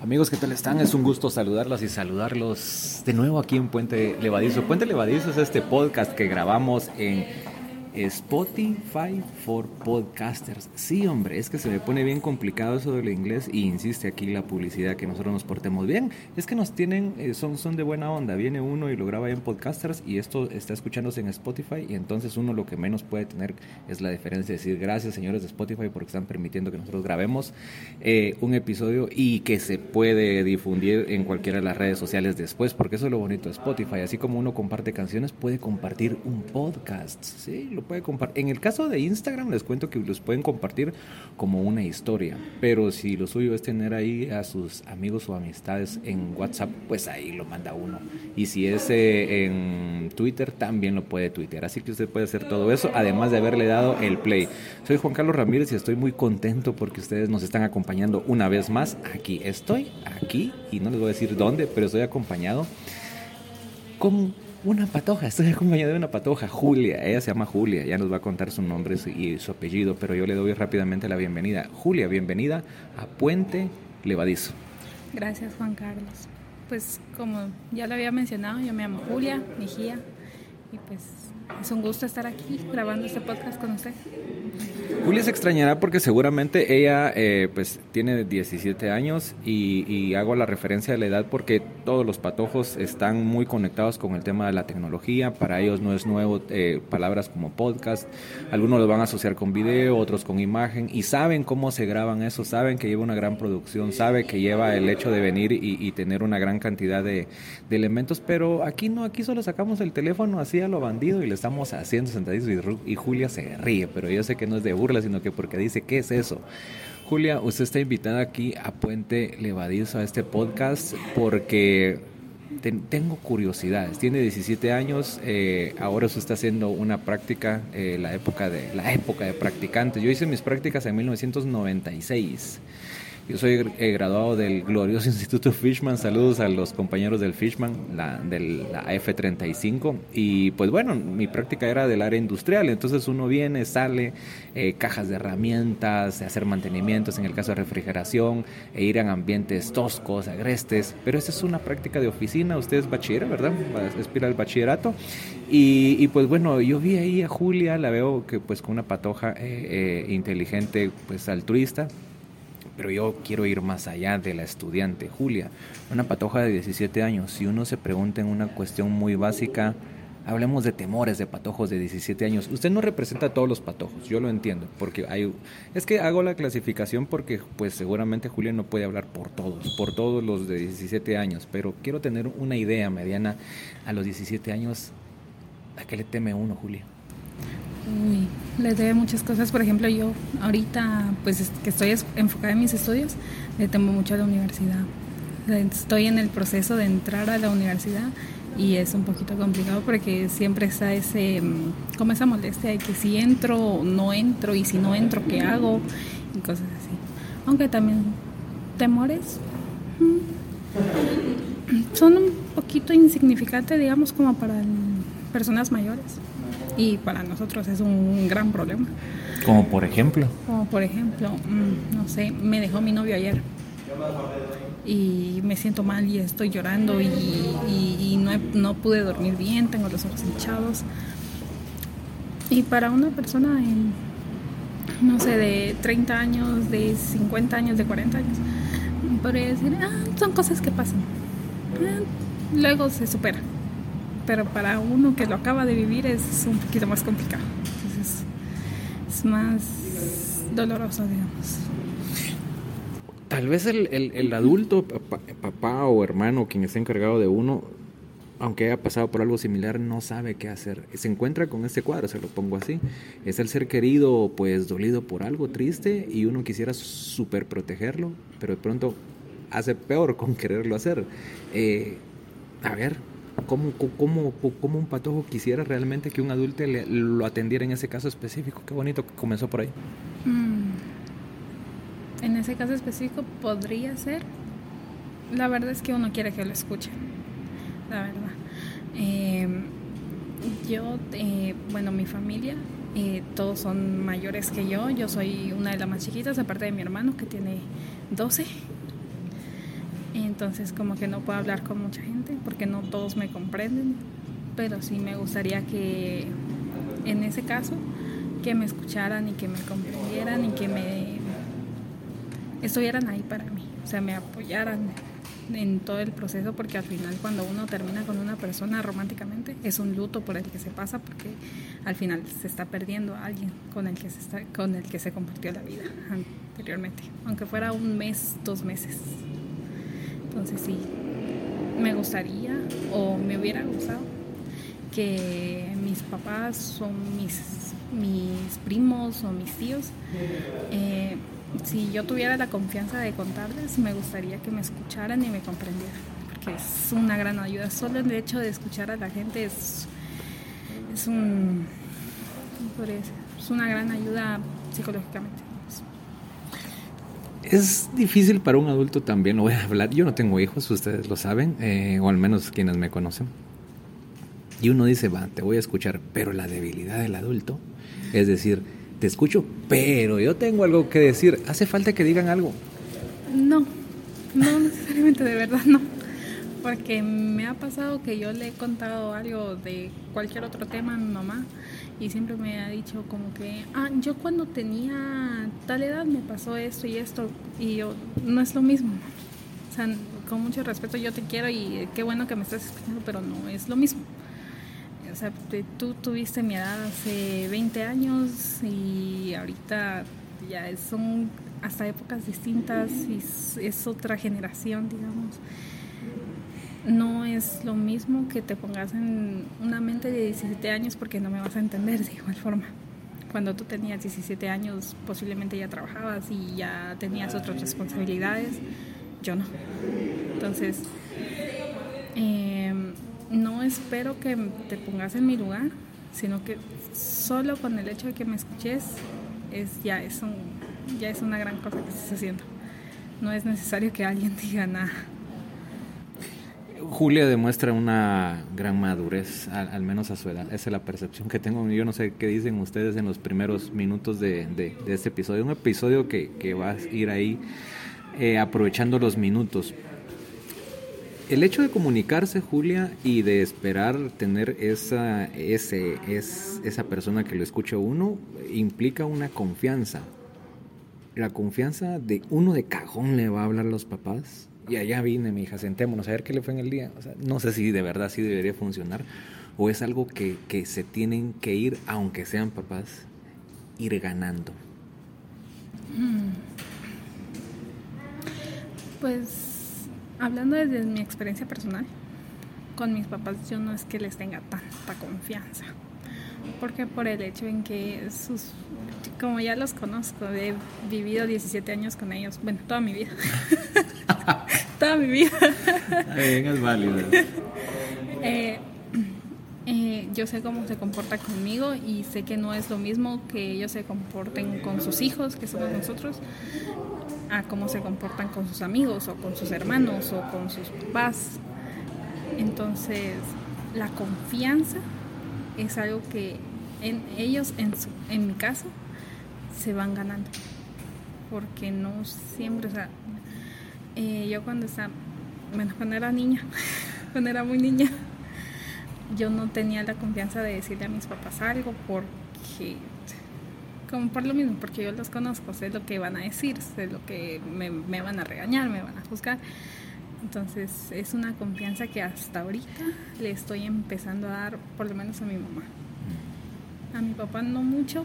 Amigos, ¿qué tal están? Es un gusto saludarlos y saludarlos de nuevo aquí en Puente Levadizo. Puente Levadizo es este podcast que grabamos en Spotify for Podcasters. Sí, hombre, es que se me pone bien complicado eso del inglés y insiste aquí la publicidad que nosotros nos portemos bien. Es que nos tienen, eh, son, son de buena onda. Viene uno y lo graba en Podcasters y esto está escuchándose en Spotify y entonces uno lo que menos puede tener es la diferencia de decir gracias señores de Spotify porque están permitiendo que nosotros grabemos eh, un episodio y que se puede difundir en cualquiera de las redes sociales después porque eso es lo bonito de Spotify. Así como uno comparte canciones, puede compartir un podcast. Sí, puede compartir. En el caso de Instagram les cuento que los pueden compartir como una historia, pero si lo suyo es tener ahí a sus amigos o amistades en WhatsApp, pues ahí lo manda uno. Y si es eh, en Twitter, también lo puede tuitear. Así que usted puede hacer todo eso, además de haberle dado el play. Soy Juan Carlos Ramírez y estoy muy contento porque ustedes nos están acompañando una vez más. Aquí estoy, aquí, y no les voy a decir dónde, pero estoy acompañado con una patoja, estoy acompañado de una patoja, Julia, ella se llama Julia, ya nos va a contar su nombre y su apellido, pero yo le doy rápidamente la bienvenida. Julia, bienvenida a Puente Levadizo. Gracias Juan Carlos. Pues como ya lo había mencionado, yo me llamo Julia Mejía y pues es un gusto estar aquí grabando este podcast con usted. Julia se extrañará porque seguramente ella eh, pues tiene 17 años y, hago la referencia de la edad porque todos los patojos están muy conectados con el tema de la tecnología. Para ellos no es nuevo eh, palabras como podcast. Algunos lo van a asociar con video, otros con imagen y saben cómo se graban eso, saben que lleva una gran producción, sabe que lleva el hecho de venir y, tener una gran cantidad de, de, elementos. Pero aquí no, aquí solo sacamos el teléfono así a lo bandido y le estamos haciendo sentadizos y, y Julia se ríe, pero yo sé que no es de burla, sino que porque dice, ¿qué es eso? Julia, usted está invitada aquí a Puente Levadizo, a este podcast, porque tengo curiosidades. Tiene 17 años, eh, ahora usted está haciendo una práctica, eh, la, época de, la época de practicantes. Yo hice mis prácticas en 1996. Yo soy eh, graduado del glorioso Instituto Fishman. Saludos a los compañeros del Fishman, la, de la F35. Y pues bueno, mi práctica era del área industrial. Entonces uno viene, sale, eh, cajas de herramientas, hacer mantenimientos, en el caso de refrigeración, e ir a ambientes toscos, agrestes. Pero esa es una práctica de oficina. Usted es bachiller, ¿verdad? Aspira al bachillerato. Y, pues bueno, yo vi ahí a Julia, la veo que pues con una patoja eh, inteligente, pues altruista pero yo quiero ir más allá de la estudiante. Julia, una patoja de 17 años, si uno se pregunta en una cuestión muy básica, hablemos de temores de patojos de 17 años. Usted no representa a todos los patojos, yo lo entiendo, porque hay es que hago la clasificación porque pues seguramente Julia no puede hablar por todos, por todos los de 17 años, pero quiero tener una idea mediana a los 17 años, ¿a qué le teme uno, Julia? Uy, les debe muchas cosas. Por ejemplo, yo ahorita, pues que estoy enfocada en mis estudios, le temo mucho a la universidad. Estoy en el proceso de entrar a la universidad y es un poquito complicado porque siempre está ese, mm, como esa molestia de que si entro o no entro y si no entro, ¿qué hago? Y cosas así. Aunque también temores mm, son un poquito insignificantes, digamos, como para personas mayores y para nosotros es un gran problema. Como por ejemplo. Como por ejemplo, mm, no sé, me dejó mi novio ayer y me siento mal y estoy llorando y, no, no, pude dormir bien, tengo los ojos hinchados. Y para una persona en, no sé, de 30 años, de 50 años, de 40 años, podría decir, ah, son cosas que pasan. Ah, luego se supera pero para uno que lo acaba de vivir es un poquito más complicado. Entonces es más doloroso, digamos. Tal vez el, adulto, papá, o hermano, quien está encargado de uno, aunque haya pasado por algo similar, no sabe qué hacer. Se encuentra con este cuadro, se lo pongo así. Es el ser querido, pues dolido por algo triste y uno quisiera súper protegerlo, pero de pronto hace peor con quererlo hacer. Eh, a ver, ¿Cómo, cómo, cómo, un patojo quisiera realmente que un adulto le, lo atendiera en ese caso específico? Qué bonito que comenzó por ahí. Mm. En ese caso específico podría ser. La verdad es que uno quiere que lo escuche. La verdad. Em, yo, eh, bueno, mi familia, eh, todos son mayores que yo. Yo soy una de las más chiquitas, aparte de mi hermano que tiene 12 Entonces como que no puedo hablar con mucha gente porque no todos me comprenden, pero sí me gustaría que en ese caso que me escucharan y que me comprendieran y que me estuvieran ahí para mí, o sea, me apoyaran en todo el proceso porque al final cuando uno termina con una persona románticamente es un luto por el que se pasa porque al final se está perdiendo a alguien con el que se está con el que se compartió la vida anteriormente aunque fuera un mes dos meses entonces sí me gustaría o me hubiera gustado que mis papás son mis mis primos o mis tíos eh, si yo tuviera la confianza de contarles, me gustaría que me escucharan y me comprendieran, porque es una gran ayuda. Solo el hecho de escuchar a la gente es, es un es una gran ayuda psicológicamente. Es difícil para un adulto también, lo voy a hablar. Yo no tengo hijos, ustedes lo saben, eh, o al menos quienes me conocen. Y uno dice, va, te voy a escuchar, pero la debilidad del adulto, es decir, te escucho, pero yo tengo algo que decir. ¿Hace falta que digan algo? No, no necesariamente, de verdad no. Porque me ha pasado que yo le he contado algo de cualquier otro tema a mi mamá y siempre me ha dicho como que, ah, yo cuando tenía tal edad me pasó esto y esto y yo, no es lo mismo. O sea, con mucho respeto yo te quiero y qué bueno que me estás escuchando, pero no es lo mismo o sea, tú tuviste mi edad hace 20 años y ahorita ya son hasta épocas distintas y es, otra generación, digamos. No es lo mismo que te pongas en una mente de 17 años porque no me vas a entender de igual forma. Cuando tú tenías 17 años posiblemente ya trabajabas y ya tenías otras responsabilidades, yo no. Entonces, eh, no espero que te pongas en mi lugar, sino que solo con el hecho de que me escuches es ya es un, ya es una gran cosa que estás haciendo. No es necesario que alguien diga nada. Julia demuestra una gran madurez, al, menos a su edad. Esa es la percepción que tengo. Yo no sé qué dicen ustedes en los primeros minutos de, este episodio. Un episodio que, va a ir ahí eh, aprovechando los minutos el hecho de comunicarse, Julia, y de esperar tener esa, ese, es, esa persona que lo escuche uno, implica una confianza. La confianza de uno de cajón le va a hablar a los papás. Y allá vine, mi hija, sentémonos a ver qué le fue en el día. no sé si de verdad así debería funcionar. O es algo que, que se tienen que ir, aunque sean papás, ir ganando. Mm. Pues Hablando desde mi experiencia personal, con mis papás yo no es que les tenga tanta confianza, porque por el hecho en que sus, como ya los conozco, he vivido 17 años con ellos, bueno, toda mi vida, toda mi vida. Bien, es válido. Eh, eh, yo sé cómo se comporta conmigo y sé que no es lo mismo que ellos se comporten con sus hijos, que somos nosotros, a cómo se comportan con sus amigos o con sus hermanos o con sus papás. Entonces, la confianza es algo que en ellos, en, su, en mi caso, se van ganando. Porque no siempre, o sea, eh, yo cuando estaba, bueno, cuando era niña, cuando era muy niña, yo no tenía la confianza de decirle a mis papás algo porque como por lo mismo, porque yo los conozco, sé lo que van a decir, sé lo que me, van a regañar, me van a juzgar. Entonces es una confianza que hasta ahorita le estoy empezando a dar, por lo menos a mi mamá. A mi papá no mucho,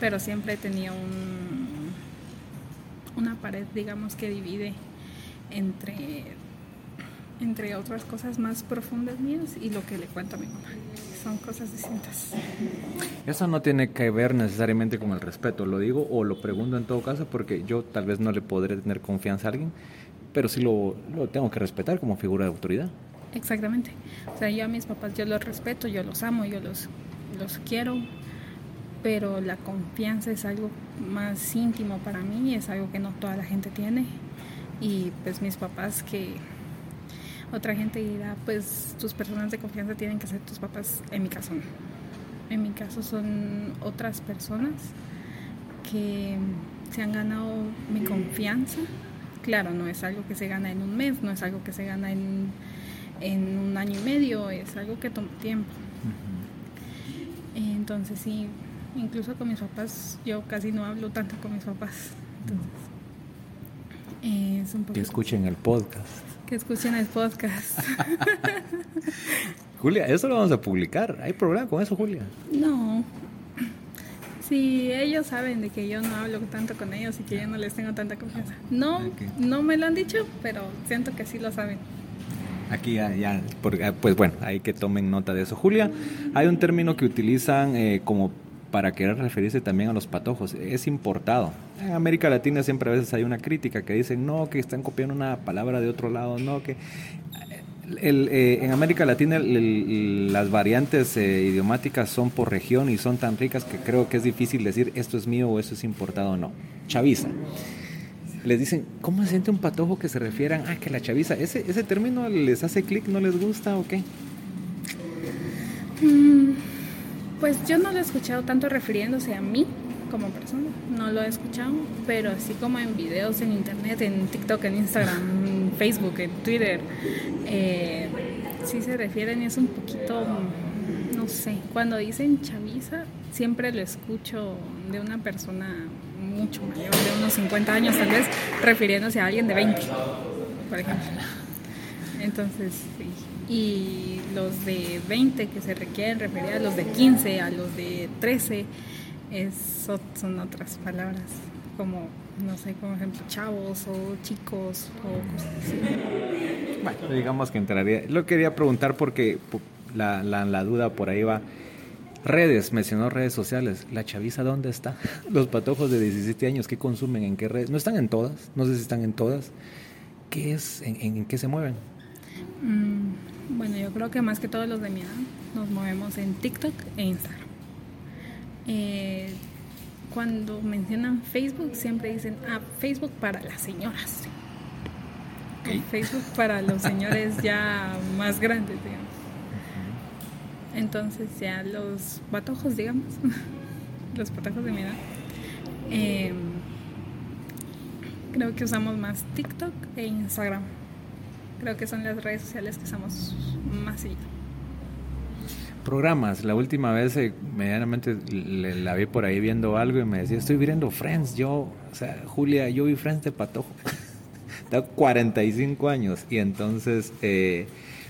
pero siempre tenía un, una pared, digamos, que divide entre, entre otras cosas más profundas mías y lo que le cuento a mi mamá son cosas distintas. Eso no tiene que ver necesariamente con el respeto, lo digo o lo pregunto en todo caso porque yo tal vez no le podré tener confianza a alguien, pero sí lo, tengo que respetar como figura de autoridad. Exactamente. O sea, yo a mis papás yo los respeto, yo los amo, yo los, los quiero, pero la confianza es algo más íntimo para mí, es algo que no toda la gente tiene. Y pues mis papás que otra gente dirá, pues tus personas de confianza tienen que ser tus papás. En mi caso no. En mi caso son otras personas que se han ganado mi confianza Claro, no es algo que se gana en un mes, no es algo que se gana en, en un año y medio, es algo que toma tiempo. Entonces sí, incluso con mis papás, yo casi no hablo tanto con mis papás. es un que escuchen el podcast. Que escuchen el podcast. Julia, eso lo vamos a publicar. ¿Hay problema con eso, Julia? No. Sí, ellos saben de que yo no hablo tanto con ellos y que yo no les tengo tanta confianza. No, no me lo han dicho, pero siento que sí lo saben. Aquí ya, ya pues bueno, hay que tomen nota de eso. Julia, hay un término que utilizan eh, como para querer referirse también a los patojos. Es importado. En América Latina siempre a veces hay una crítica que dicen, no, que están copiando una palabra de otro lado, no, que... Eh, en América Latina las variantes eh, idiomáticas son por región y son tan ricas que creo que es difícil decir esto es mío o esto es importado o no. Chaviza. Les dicen, ¿cómo se siente un patojo que se refieran a que la chaviza? ¿Ese, ese término les hace clic, no les gusta o qué? Mm, pues yo no lo he escuchado tanto refiriéndose a mí como persona, no lo he escuchado, pero así como en videos en internet, en TikTok, en Instagram, en Facebook, en Twitter, eh, sí se refieren y es un poquito, no sé, cuando dicen chaviza, siempre lo escucho de una persona mucho mayor, de unos 50 años tal vez, refiriéndose a alguien de 20, por ejemplo. Entonces, sí y los de 20 que se requieren referir a los de 15, a los de 13, son otras palabras, como, no sé, como ejemplo, chavos o chicos o cosas así. Bueno, digamos que entraría. Lo quería preguntar porque la, la, la duda por ahí va. Redes, mencionó redes sociales. ¿La chaviza dónde está? Los patojos de 17 años, ¿qué consumen? ¿En qué redes? No están en todas, no sé si están en todas. ¿Qué es? ¿En, en qué se mueven? Mm, bueno, yo creo que más que todos los de mi edad nos movemos en TikTok e Instagram. Eh, cuando mencionan Facebook siempre dicen, ah, Facebook para las señoras. Facebook para los señores ya más grandes, digamos. Entonces ya los patojos, digamos, los patojos de mi edad, em, creo que usamos más TikTok e Instagram creo que son las redes sociales que usamos más seguido. Programas, la última vez eh, medianamente la vi por ahí viendo algo y me decía, estoy viendo Friends, yo, o sea, Julia, yo vi Friends de Patojo, tengo 45 años y entonces... Eh,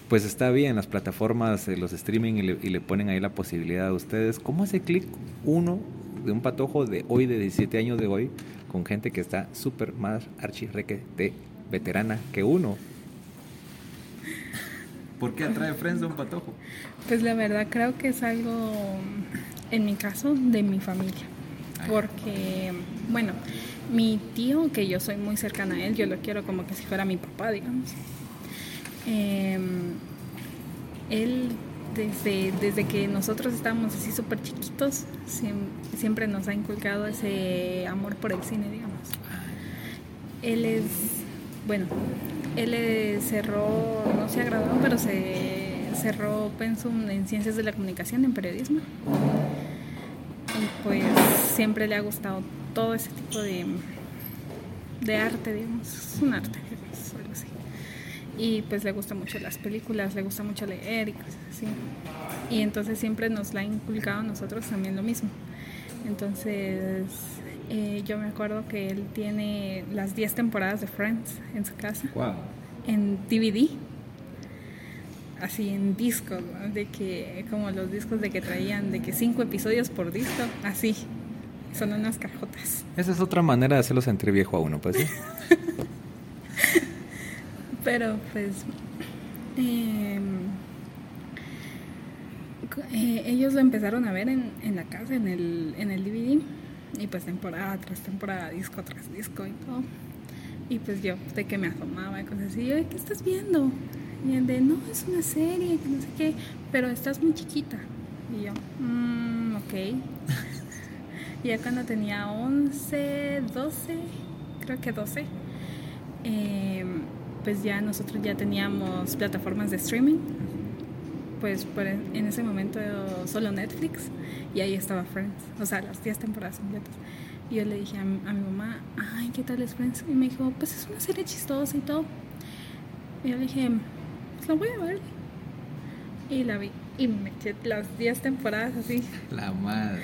pues está bien las plataformas, eh, los streaming y le, y le, ponen ahí la posibilidad a ustedes. ¿Cómo hace clic uno de un patojo de hoy, de 17 años de hoy, con gente que está súper más archirreque de veterana que uno? ¿Por qué atrae Friends a un patojo? Pues la verdad creo que es algo, en mi caso, de mi familia. Porque, bueno, mi tío, que yo soy muy cercana a él, yo lo quiero como que si fuera mi papá, digamos. Em, él, desde, desde que nosotros estábamos así súper chiquitos, siempre, nos ha inculcado ese amor por el cine, digamos. Él es, bueno, él cerró, no se graduó, pero se cerró pensum en ciencias de la comunicación, en periodismo. Y pues siempre le ha gustado todo ese tipo de, de arte, digamos. Es un arte, algo así. Y pues le gustan mucho las películas, le gusta mucho leer y cosas así. Y entonces siempre nos la ha inculcado a nosotros también lo mismo. Entonces eh, yo me acuerdo que él tiene las 10 temporadas de Friends en su casa. En DVD. Así en disco, de que como los discos de que traían de que cinco episodios por disco, así. Son unas cajotas. Esa es otra manera de hacerlos entre viejo a uno, pues sí. Pero pues em, eh, ellos lo empezaron a ver en, en la casa, en el, en el DVD y pues temporada tras temporada, disco tras disco y todo. Y pues yo de que me asomaba y cosas así, yo, ¿qué estás viendo? Y el de, no, es una serie, que no sé qué, pero estás muy chiquita. Y yo, mmm, ok. ya cuando tenía 11, 12, creo que 12, em, pues ya nosotros ya teníamos plataformas de streaming pues en ese momento solo Netflix y ahí estaba Friends, o sea, las 10 temporadas completas. Y yo le dije a mi, a mi mamá, ay, ¿qué tal es Friends? Y me dijo, pues es una serie chistosa y todo. Y yo le dije, pues la voy a ver. Y la vi. Y me eché las 10 temporadas así. La madre.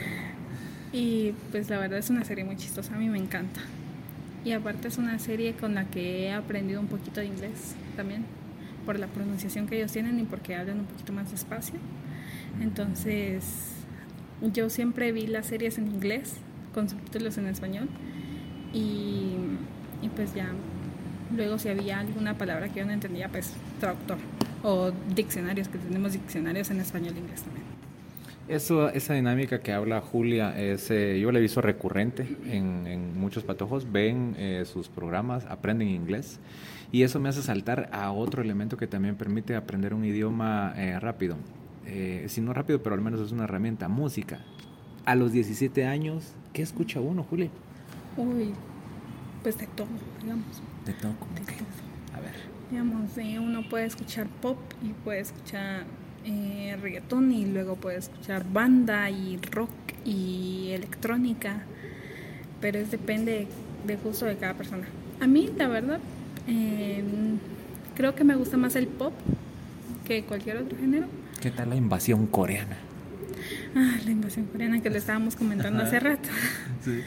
Y pues la verdad es una serie muy chistosa, a mí me encanta. Y aparte es una serie con la que he aprendido un poquito de inglés también, por la pronunciación que ellos tienen y porque hablan un poquito más despacio. Entonces, yo siempre vi las series en inglés, con subtítulos en español, y, y pues ya, luego si había alguna palabra que yo no entendía, pues traductor o diccionarios, que tenemos diccionarios en español e inglés también. Eso, esa dinámica que habla Julia, es, eh, yo la he visto recurrente en, en muchos patojos, ven eh, sus programas, aprenden inglés y eso me hace saltar a otro elemento que también permite aprender un idioma eh, rápido. Eh, si no rápido, pero al menos es una herramienta, música. A los 17 años, ¿qué escucha uno, Julia? Uy, pues de todo, digamos. De todo, como que, a ver. Digamos, uno puede escuchar pop y puede escuchar eh, reggaetón y luego puede escuchar banda y rock y electrónica, pero es depende del gusto de cada persona. A mí, la verdad, eh, creo que me gusta más el pop que cualquier otro género. ¿Qué tal la invasión coreana? Ah, la invasión coreana que le estábamos comentando hace rato. Sí.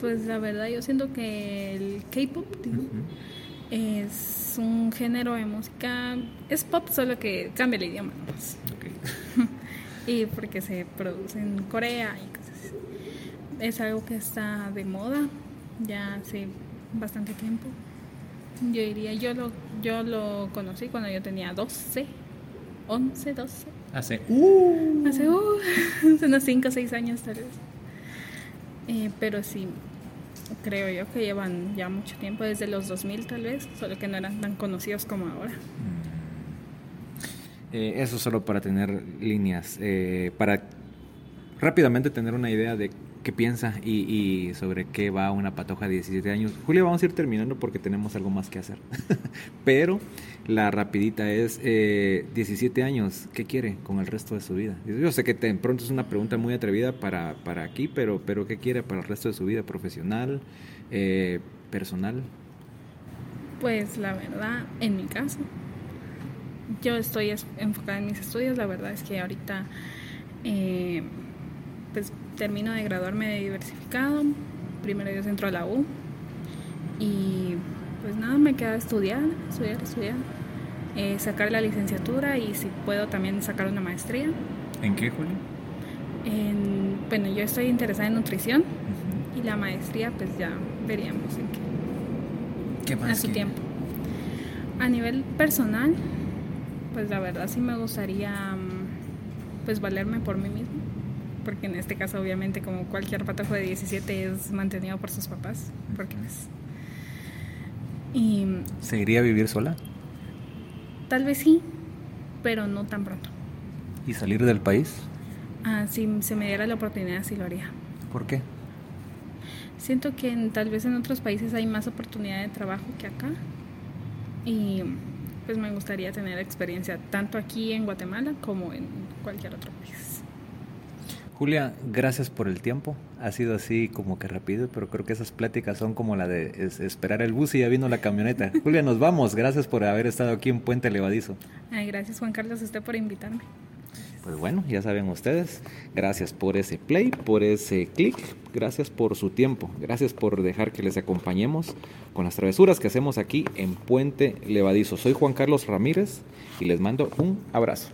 Pues la verdad yo siento que el K-pop digo, es un género de música, es pop solo que cambia el idioma. nomás. y porque se produce en Corea y cosas así. Es algo que está de moda ya hace bastante tiempo. Yo diría, yo lo, yo lo conocí cuando yo tenía 12, 11, 12. Hace. Hace, uh, hace unos 5 o 6 años tal vez. Eh, pero sí, creo yo que llevan ya mucho tiempo, desde los 2000 tal vez, solo que no eran tan conocidos como ahora. Eh, eso solo para tener líneas, eh, para rápidamente tener una idea de qué piensa y, y sobre qué va una patoja de 17 años. Julia, vamos a ir terminando porque tenemos algo más que hacer. Pero la rapidita es, eh, 17 años, ¿qué quiere con el resto de su vida? Yo sé que de pronto es una pregunta muy atrevida para, para aquí, pero, pero ¿qué quiere para el resto de su vida? ¿Profesional? Eh, ¿Personal? Pues la verdad, en mi caso, yo estoy es- enfocada en mis estudios. La verdad es que ahorita, eh, pues termino de graduarme de diversificado. Primero yo entro a la U. Y pues nada, me queda estudiar, estudiar, estudiar. eh, sacar la licenciatura y si puedo también sacar una maestría. ¿En qué, Julia? En, bueno, yo estoy interesada en nutrición y la maestría pues ya veríamos en qué ¿Qué a su tiempo. A nivel personal, pues la verdad sí me gustaría mm, pues valerme por mí mismo, porque en este caso obviamente como cualquier patojo de 17 es mantenido por sus papás, porque pues y ¿Se iría a vivir sola? tal vez sí, pero no tan pronto. ¿Y salir del país? Ah, si se me diera la oportunidad sí lo haría. ¿Por qué? Siento que en- tal vez en otros países hay más oportunidad de trabajo que acá. Y pues me gustaría tener experiencia tanto aquí en Guatemala como en cualquier otro país. Julia, gracias por el tiempo. Ha sido así como que rápido, pero creo que esas pláticas son como la de es- esperar el bus y ya vino la camioneta. Julia, nos vamos. Gracias por haber estado aquí en Puente Levadizo. Ay, gracias Juan Carlos usted por invitarme. Pues bueno, ya saben ustedes. Gracias por ese play, por ese clic. Gracias por su tiempo. Gracias por dejar que les acompañemos con las travesuras que hacemos aquí en Puente Levadizo. Soy Juan Carlos Ramírez y les mando un abrazo.